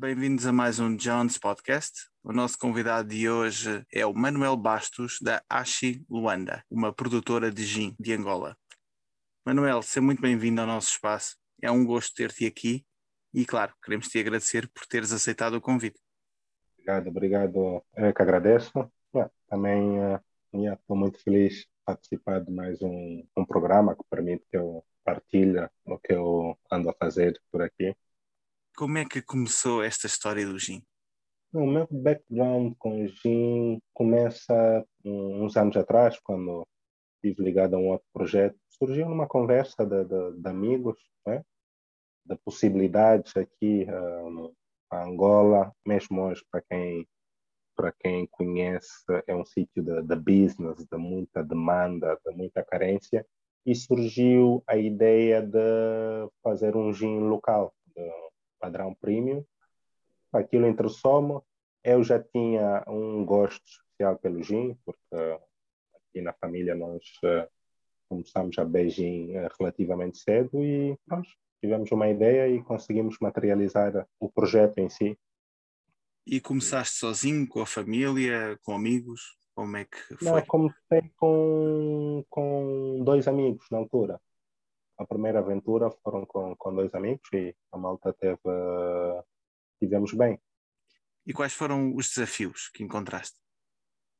Bem-vindos a mais um Jones Podcast. O nosso convidado de hoje é o Manuel Bastos, da Ashi Luanda, uma produtora de gin de Angola. Manuel, seja muito bem-vindo ao nosso espaço. É um gosto ter-te aqui e, claro, queremos te agradecer por teres aceitado o convite. Obrigado, obrigado. Eu que agradeço. também estou muito feliz de participar de mais um, um programa que permite que eu partilhe o que eu ando a fazer por aqui. Como é que começou esta história do gin? O meu background com o gin começa uns anos atrás, quando estive ligado a um outro projeto. Surgiu numa conversa de, de, de amigos, né? de possibilidades aqui uh, a Angola, mesmo hoje, para quem para quem conhece, é um sítio de, de business, de muita demanda, de muita carência, e surgiu a ideia de fazer um gin local, de padrão premium. Aquilo interessou-me. Eu já tinha um gosto especial pelo gin, porque aqui na família nós uh, começamos a beber gin uh, relativamente cedo e nós tivemos uma ideia e conseguimos materializar o projeto em si. E começaste sozinho, com a família, com amigos? Como é que foi? Não, comecei com, com dois amigos na altura. A primeira aventura foram com, com dois amigos e a malta teve. Tivemos bem. E quais foram os desafios que encontraste?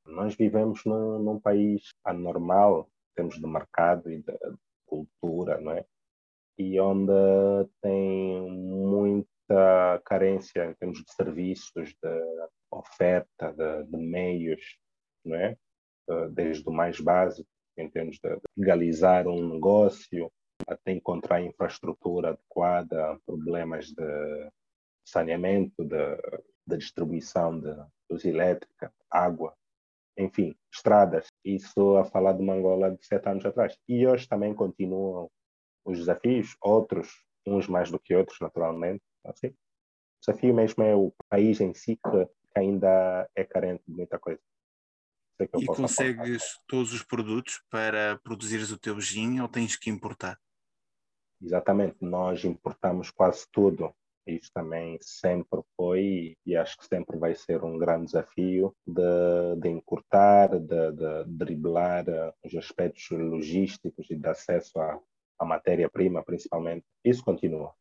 Nós vivemos num, num país anormal, em termos de mercado e de cultura, não é? e onde tem muita carência em termos de serviços, de oferta, de, de meios, não é? Eh, desde o mais básico, em termos de legalizar um negócio, até encontrar infraestrutura adequada, problemas de saneamento, de, de distribuição de luz elétrica, água, enfim, estradas. Isso a falar de uma Angola de sete anos atrás. E hoje também continuam os desafios, outros, uns mais do que outros, naturalmente. Assim. O desafio mesmo é o país em si que ainda é carente de muita coisa. E consegues apontar. todos os produtos para produzires o teu gin ou tens que importar? Exatamente, nós importamos quase tudo. Isso também sempre foi e acho que sempre vai ser um grande desafio de, de encurtar, de, de driblar eh, os aspectos logísticos e de acesso a, a matéria-prima, principalmente. Isso continua.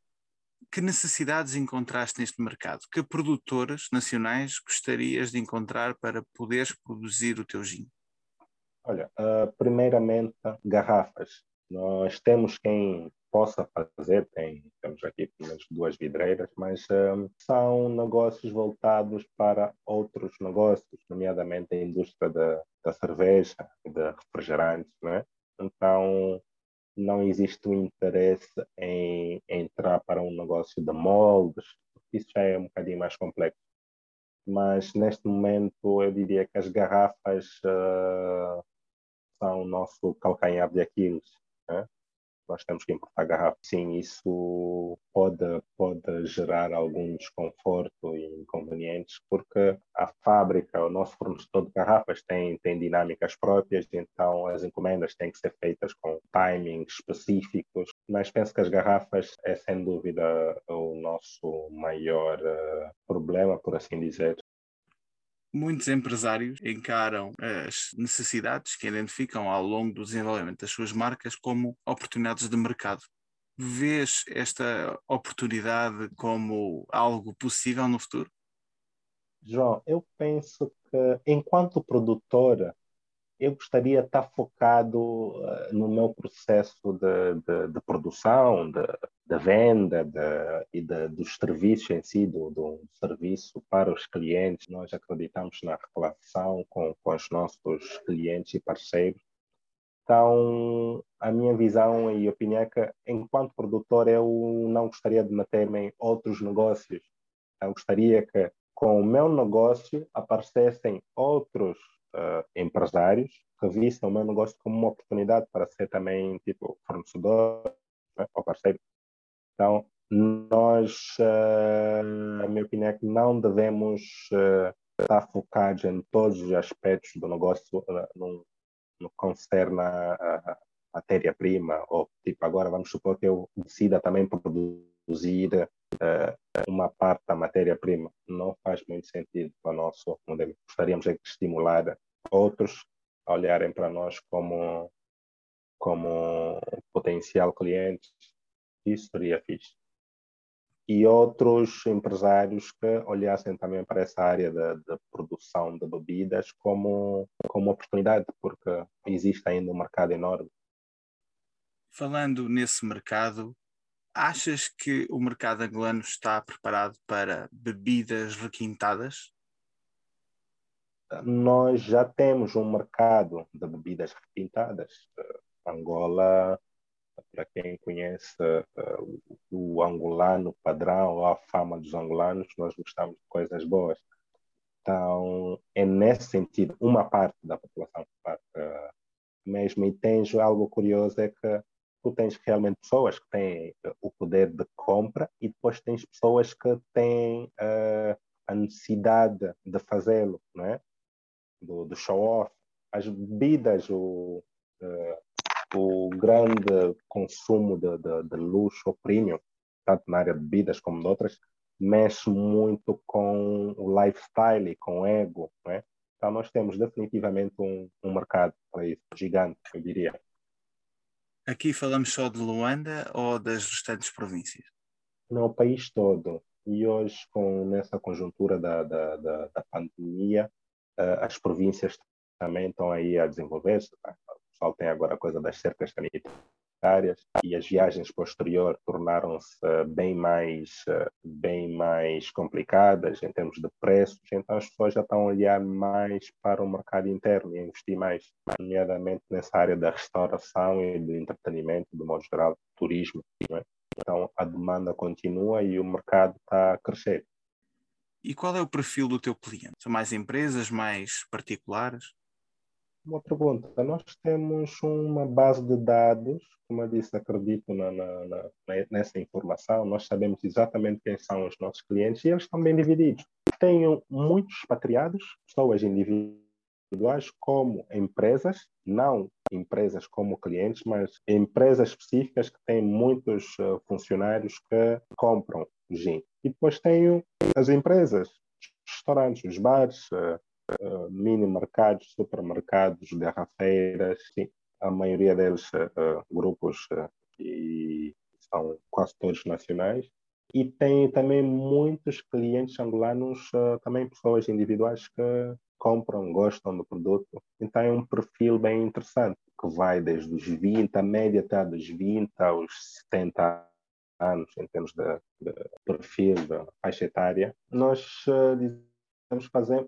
Que necessidades encontraste neste mercado? Que produtoras nacionais gostarias de encontrar para poderes produzir o teu gin? Olha, uh, primeiramente, garrafas. Nós temos quem possa fazer, tem, temos aqui pelo menos duas vidreiras, mas uh, são negócios voltados para outros negócios, nomeadamente a indústria da, da cerveja e de refrigerantes, né? Então, não existe um interesse em entrar para um negócio de moldes, isso já é um bocadinho mais complexo. Mas neste momento eu diria que as garrafas uh, são o nosso calcanhar de Aquiles. Né? Nós temos que importar garrafas. Sim, isso pode, pode gerar algum desconforto e inconvenientes, porque a fábrica, o nosso fornecedor de garrafas tem, tem dinâmicas próprias, então as encomendas têm que ser feitas com timings específicos, mas penso que as garrafas é sem dúvida o nosso maior uh, problema, por assim dizer, muitos empresários encaram as necessidades que identificam ao longo do desenvolvimento das suas marcas como oportunidades de mercado. Vês esta oportunidade como algo possível no futuro? João, eu penso que enquanto produtora eu gostaria de estar focado uh, no meu processo de, de, de produção, de, de venda e dos serviços em si, do, do, serviço para os clientes. Nós acreditamos na relação com, com os nossos clientes e parceiros. Então, a minha visão e opinião é que, enquanto produtor, eu não gostaria de meter-me em outros negócios. Eu gostaria que, com o meu negócio, aparecessem outros uh, empresários que vissem o meu negócio como uma oportunidade para ser também tipo fornecedor né, ou parceiro. Então, nós, uh, a minha opinião é que não devemos uh, estar focados em todos os aspectos do negócio uh, no, no concerne a, matéria-prima, ou tipo, agora vamos supor que eu decida também produzir uma parte da matéria-prima não faz muito sentido para o nosso modelo. Gostaríamos de estimular outros a olharem para nós como, como potencial clientes. Isso seria fixe. E outros empresários que olhassem também para essa área da, produção de bebidas como, como oportunidade, porque existe ainda um mercado enorme. Falando nesse mercado, achas que o mercado angolano está preparado para bebidas requintadas? Nós já temos um mercado de bebidas requintadas. Angola, para quem conhece uh, o angolano padrão, a fama dos angolanos, nós gostamos de coisas boas. Então, é nesse sentido, uma parte da população uh, mesmo. E tens algo curioso, é que tu tens realmente pessoas que têm eh, o poder de compra e depois tens pessoas que têm uh, a necessidade de fazê-lo, não é? Do, do show-off. As bebidas, o, uh, o grande consumo de, de, de luxo premium, tanto na área de bebidas como de outras, mexe muito com o lifestyle e com o ego, não é? Então nós temos definitivamente um, um mercado para isso, gigante, eu diria. Aqui falamos só de Luanda ou das restantes províncias? Não, o país todo. E hoje, com nessa conjuntura da, da, da, da pandemia, uh, as províncias também estão aí a desenvolver-se. O pessoal tem agora a coisa das cercas sanitárias áreas e as viagens posterior tornaram-se uh, bem mais uh, bem mais complicadas em termos de preços, então as pessoas já estão a olhar mais para o mercado interno e a investir mais, nomeadamente nessa área da restauração e do entretenimento, do modo geral, turismo. É? Então a demanda continua e o mercado está a crescer. E qual é o perfil do teu cliente? São mais empresas, mais particulares? Uma pergunta. Nós temos uma base de dados, como eu disse, acredito na, na, na, nessa informação. Nós sabemos exatamente quem são os nossos clientes e eles estão bem divididos. Tenho muitos expatriados, pessoas individuais, como empresas, não empresas como clientes, mas empresas específicas que têm muitos uh, funcionários que compram gin. E depois tenho as empresas, restaurantes, os bares, uh, uh, mini mercados, supermercados, garrafeiras, sim, a maioria deles uh, grupos uh, e são quase todos nacionais. E tem também muitos clientes angolanos, também pessoas individuais que compram, gostam do produto. Então é um perfil bem interessante, que vai desde os 20, a média até dos 20 aos 70 anos, em termos de, de perfil, da faixa etária. Nós uh,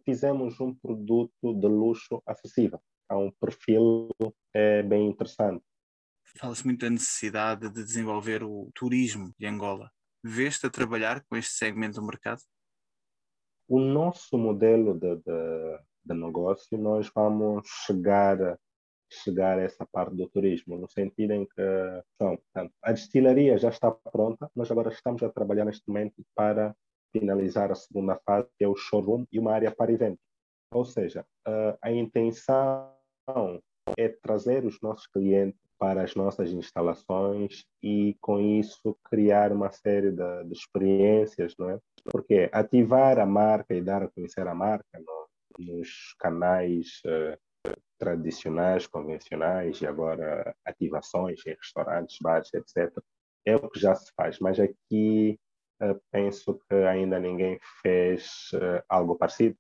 fizemos um produto de luxo acessível. É um perfil é, bem interessante. Fala-se muito da necessidade de desenvolver o turismo de Angola. Vês-te a trabalhar com este segmento do mercado? O nosso modelo de, de, de negócio, nós vamos chegar chegar a essa parte do turismo, no sentido em que portanto, a destilaria já está pronta, nós agora estamos a trabalhar neste momento para finalizar a segunda fase, que é o showroom e uma área para eventos. Ou seja, a intenção é trazer os nossos clientes para as nossas instalações e, com isso, criar uma série de, de experiências, não é? Porque ativar a marca e dar a conhecer a marca no, nos canais uh, tradicionais, convencionais e agora ativações em restaurantes, bares, etc. É o que já se faz, mas aqui penso que ainda ninguém fez uh, algo parecido,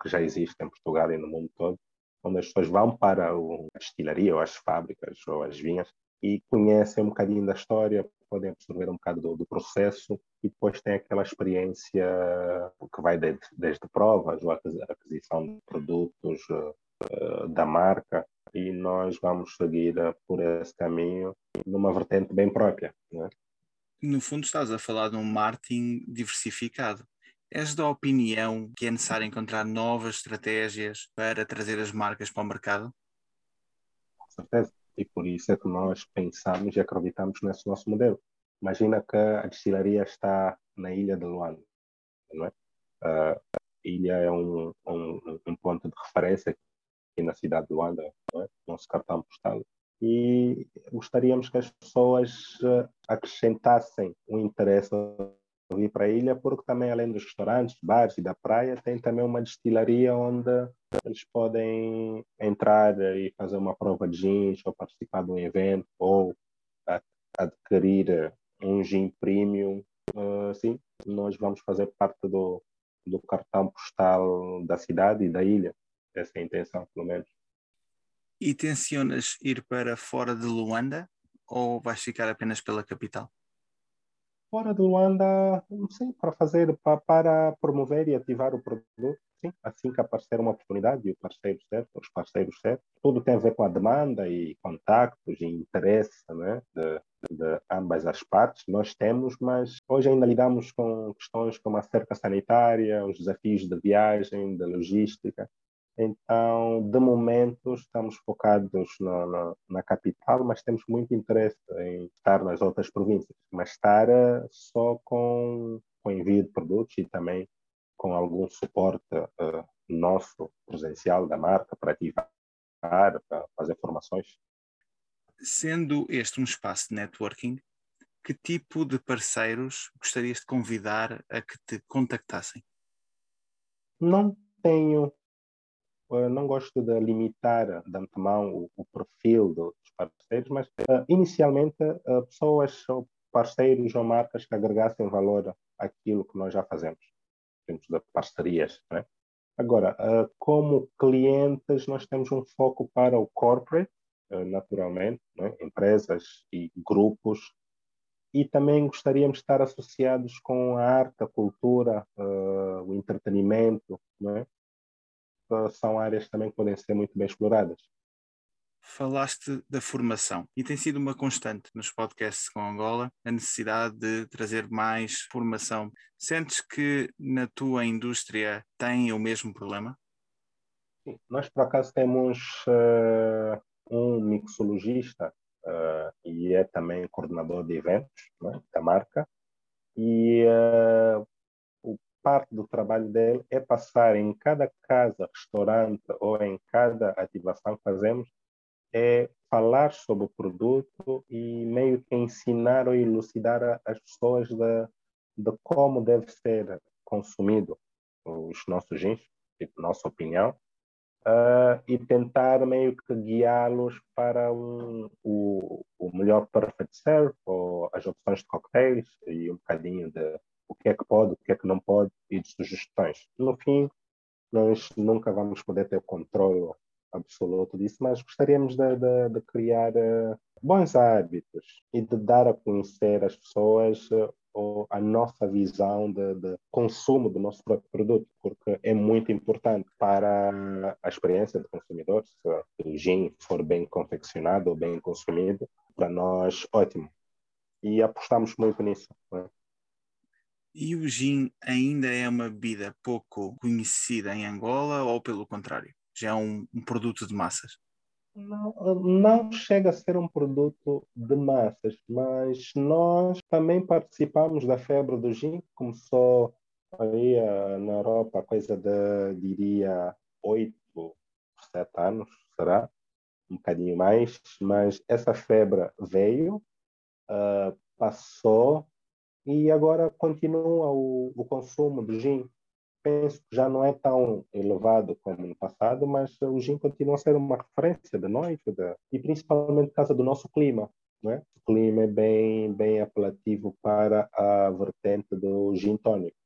que já existe em Portugal e no mundo todo, onde as pessoas vão para a destilaria ou as fábricas ou as vinhas e conhecem um bocadinho da história, podem absorver um bocado do, do processo e depois tem aquela experiência que vai desde, desde provas ou a aquisição de produtos uh, da marca e nós vamos seguir por esse caminho numa vertente bem própria. Né? No fundo estás a falar de um marketing diversificado. És da opinião que é necessário encontrar novas estratégias para trazer as marcas para o mercado? Com certeza. E por isso é que nós pensamos e acreditamos nesse nosso modelo. Imagina que a destilaria está na ilha de Luanda, não é? a ilha é um, um, um ponto de referência aqui na cidade de Luanda, não é? nosso cartão postal e gostaríamos que as pessoas eh, acrescentassem um interesse vir para a ilha, porque também, além dos restaurantes, bares e da praia, tem também uma destilaria onde eles podem entrar e fazer uma prova de gins, ou participar de um evento, ou adquirir um gin premium. Uh, sim, nós vamos fazer parte do, do cartão postal da cidade e da ilha. Essa é a intenção, pelo menos. E tencionas ir para fora de Luanda ou vais ficar apenas pela capital? fora de Luanda, sim, para fazer, para, para promover e ativar o produto, sim, assim que aparecer uma oportunidade e o parceiro certo, os parceiros certos, tudo tem a ver com a demanda e contactos e interesse né, de, de ambas as partes, nós temos, mas hoje ainda lidamos com questões como a cerca sanitária, os desafios de viagem, de logística, então, de momento, estamos focados na, na, na, capital, mas temos muito interesse em estar nas outras províncias, mas estar uh, só com, com envio de produtos e também com algum suporte uh, nosso, presencial da marca, para ativar, para fazer formações. Sendo este um espaço de networking, que tipo de parceiros gostarias de convidar a que te contactassem? Não tenho não gosto de limitar de antemão o, o perfil dos parceiros, mas uh, inicialmente uh, pessoas ou parceiros ou marcas que agregassem valor àquilo que nós já fazemos, temos de parcerias. Né? Agora, uh, como clientes, nós temos um foco para o corporate, naturalmente, né? empresas e grupos, e também gostaríamos de estar associados com a arte, a cultura, o entretenimento, né? São áreas também que podem ser muito bem exploradas. Falaste da formação e tem sido uma constante nos podcasts com Angola a necessidade de trazer mais formação. Sentes que na tua indústria tem o mesmo problema? Sim, nós por acaso temos uh, um mixologista uh, e é também coordenador de eventos né, da marca e uh, parte do trabalho dele é passar em cada casa, restaurante ou em cada ativação que fazemos, é falar sobre o produto e meio que ensinar ou elucidar as pessoas de, de como deve ser consumido os nossos gins, tipo, nossa opinião, uh, e tentar meio que guiá-los para um, o, o melhor perfect serve ou as opções de cocktails e um bocadinho de que é que pode, o que é que não pode e de sugestões. No fim, nós nunca vamos poder ter controle absoluto disso, mas gostaríamos de, de, de criar uh, bons hábitos e de dar a conhecer às pessoas uh, a nossa visão de, de, consumo do nosso próprio produto, porque é muito importante para a experiência do consumidor, se o gin for bem confeccionado ou bem consumido, para nós, ótimo. E apostamos muito nisso. Né? E o gin ainda é uma bebida pouco conhecida em Angola ou pelo contrário? Já é um, um produto de massas? Não, não, chega a ser um produto de massas, mas nós também participamos da febre do gin, começou aí uh, na Europa, coisa de, diria, oito, sete anos, será? Um bocadinho mais, mas essa febre veio, uh, passou, e agora continua o, o consumo do gin. Penso que já não é tão elevado como no passado, mas o gin continua a ser uma referência de noite de, e principalmente por causa do nosso clima. é? O clima é bem, bem apelativo para a vertente do gin tônico.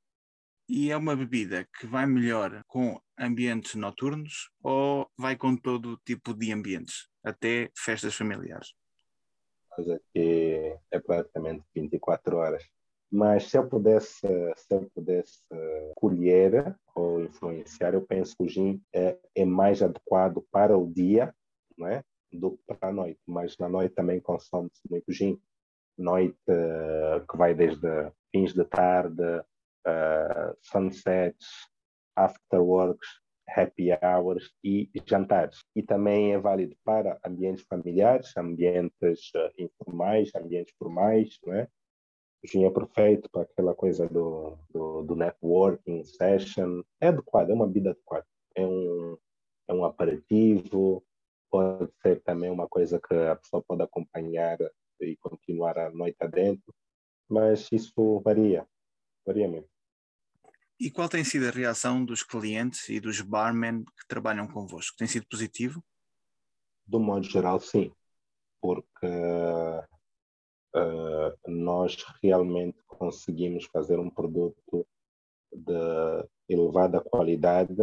E é uma bebida que vai melhor com ambientes noturnos ou vai com todo tipo de ambientes, até festas familiares? Mas aqui é praticamente 24 horas. Mas se eu pudesse, se eu pudesse colher ou influenciar, eu penso que o gin é, é mais adequado para o dia, não é? do que para a noite. Mas na noite também consome-se muito gin. Noite uh, que vai desde fins de tarde, uh, sunsets, afterworks, happy hours e jantares. E também é válido para ambientes familiares, ambientes informais, ambientes formais, não é? É perfeito para aquela coisa do, do, do, networking, session. É adequado, é uma vida adequada. É um, é um aperitivo, pode ser também uma coisa que a pessoa pode acompanhar e continuar a noite adentro, mas isso varia. varia muito. E qual tem sido a reação dos clientes e dos barmen que trabalham convosco? Tem sido positivo? Do modo geral, sim, porque uh, nós realmente conseguimos fazer um produto de elevada qualidade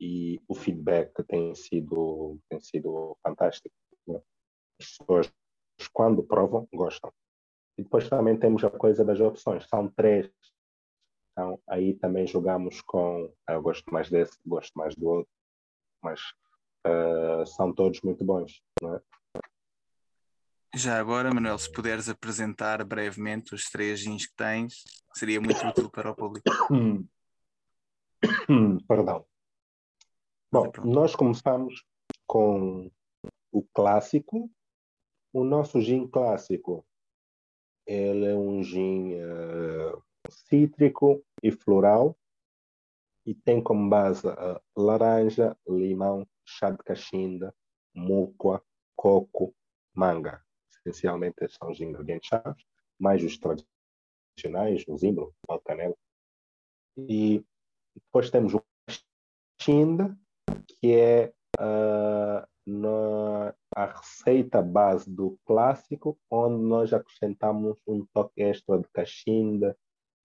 e o feedback tem sido, tem sido fantástico. As pessoas, quando provam, gostam. E depois também temos a coisa das opções. São três. Então, aí também jogamos com. Ah, eu gosto mais desse, gosto mais do outro. Mas uh, são todos muito bons. Né? Já agora, Manuel, se puderes apresentar brevemente os três jeans que tens, seria muito útil para o público. Perdão. Bom, nós começamos com o clássico. O nosso gin clássico, ele é um gin uh, cítrico e floral e tem como base uh, laranja, limão, chá de cachimba, múcua, coco, manga essencialmente são os ingredientes-chave, mais os tradicionais, o zimbro, o canela. E depois temos o chinda, que é uh, na, a receita base do clássico, onde nós acrescentamos um toque extra de cachinda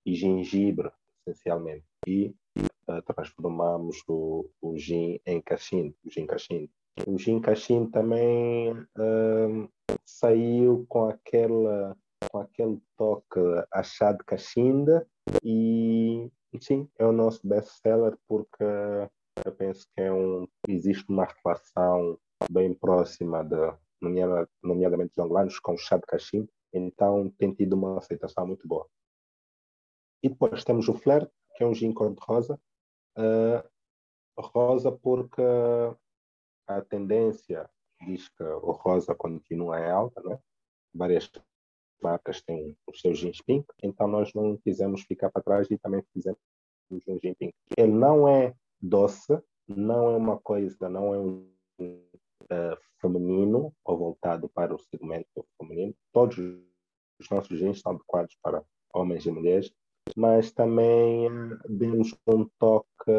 e gengibre, essencialmente. E uh, transformamos o, o gin em cachinda, o gin cachinda. O gin cachinda também uh, saiu com aquela com aquele toque achado de cachinda e sim, é o nosso best-seller porque eu penso que é um, existe uma relação bem próxima, de, nomeadamente dos angolanos, com o chá de cachimbo, então tem tido uma aceitação muito boa. E depois temos o Flair, que é um gin cor-de-rosa. Uh, rosa porque a tendência diz que o rosa continua em alta, né? várias marcas têm os seus jeans pink, então nós não quisemos ficar para trás e também fizemos um gin pink. Ele não é doce, não é uma coisa, não é um uh, feminino ou voltado para o segmento feminino. Todos os nossos jeans são adequados para homens e mulheres, mas também demos um toque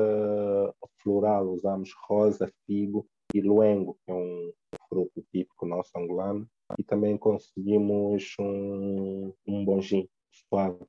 floral, usamos rosa, figo e luengo, que é um fruto típico nosso angolano, e também conseguimos um, um bom gin suave.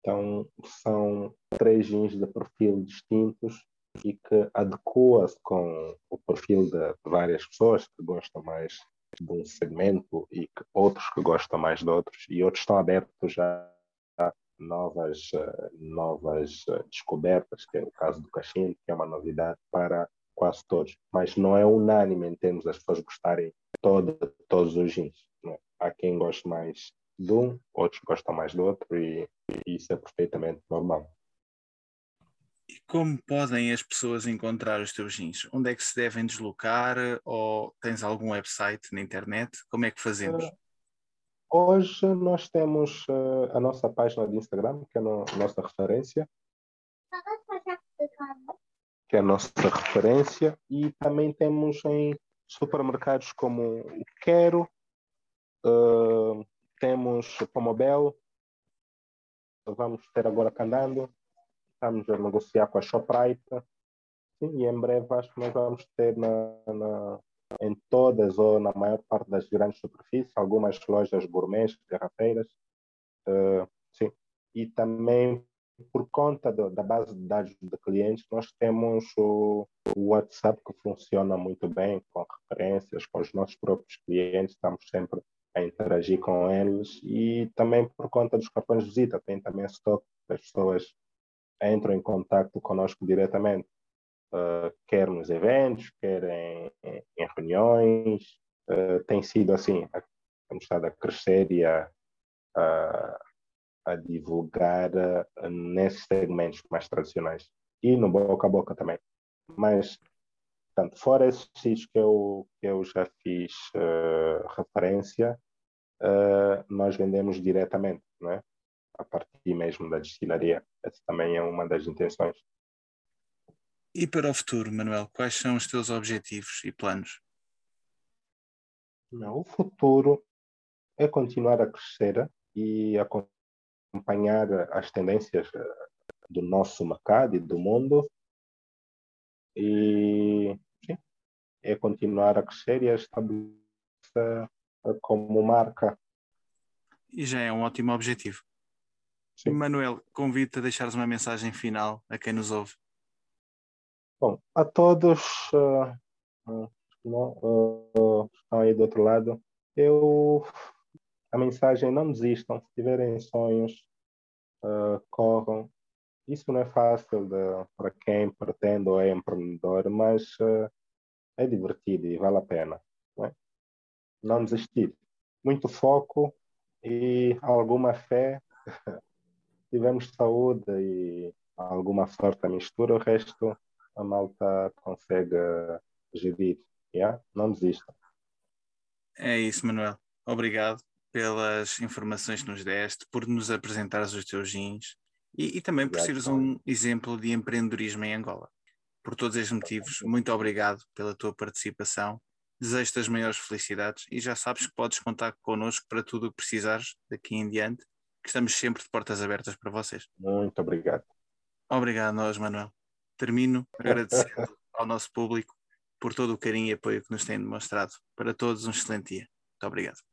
Então, são três gins de perfil distintos e que adequa-se com o perfil de várias pessoas que gostam mais de um segmento e que outros que gostam mais de outros e outros estão abertos já a novas novas descobertas que é o caso do cachimbo que é uma novidade para quase todos, mas não é unânime em termos das pessoas gostarem de todos os jeans. É? Há quem goste mais de um, outros gostam mais do outro e, e isso é perfeitamente normal. E como podem as pessoas encontrar os teus jeans? Onde é que se devem deslocar? Ou tens algum website na internet? Como é que fazemos? Uh, hoje nós temos uh, a nossa página de Instagram, que é a no, nossa referência que é a nossa referência, e também temos em supermercados como o Quero, uh, temos Pomobel, vamos ter agora Candando, estamos a negociar com a Shoprite, sim, e em breve acho que nós vamos ter na, na, em todas ou na maior parte das grandes superfícies, algumas lojas gourmets, garrafeiras, uh, sim, e também por conta do, da base de dados de clientes, nós temos o, o, WhatsApp que funciona muito bem, com referências, com os nossos próprios clientes, estamos sempre a interagir com eles e também por conta dos cartões de visita, tem também stock, as pessoas entram em contato conosco diretamente, uh, quer nos eventos, quer em, em reuniões, uh, tem sido assim, temos estado a crescer e a, a a divulgar uh, nesses segmentos mais tradicionais e no boca a boca também. Mas, portanto, fora esses sítios que eu, que eu já fiz uh, referência, uh, nós vendemos diretamente, não é? a partir mesmo da destilaria. Essa também é uma das intenções. E para o futuro, Manuel, quais são os teus objetivos e planos? Não, o futuro é continuar a crescer e a acompanhar as tendências do nosso mercado e do mundo e sim, é continuar a crescer e a estabelecer como marca. E já é um ótimo objetivo. Sim. Manuel, convido-te a deixares uma mensagem final a quem nos ouve. Bom, a todos uh, uh, uh, estão aí do outro lado, eu a mensagem não desistam, se tiverem sonhos, corram. Isso não é fácil para quem pretende ou é empreendedor, mas é divertido e vale a pena. Não, é? não desistir. Muito foco e alguma fé tivemos saúde e alguma sorte a mistura, o resto a malta consegue gerir. Yeah? Não desista. É isso, Manuel. Obrigado pelas informações que nos deste, por nos apresentares os teus jeans e, e também por seres um exemplo de empreendedorismo em Angola. Por todos estes motivos, muito obrigado pela tua participação. Desejo-te as maiores felicidades e já sabes que podes contar connosco para tudo o que precisares daqui em diante que estamos sempre de portas abertas para vocês. Muito obrigado. Obrigado a nós, Manuel. Termino agradecendo ao nosso público por todo o carinho e apoio que nos têm demonstrado. Para todos, um excelente dia. Muito obrigado.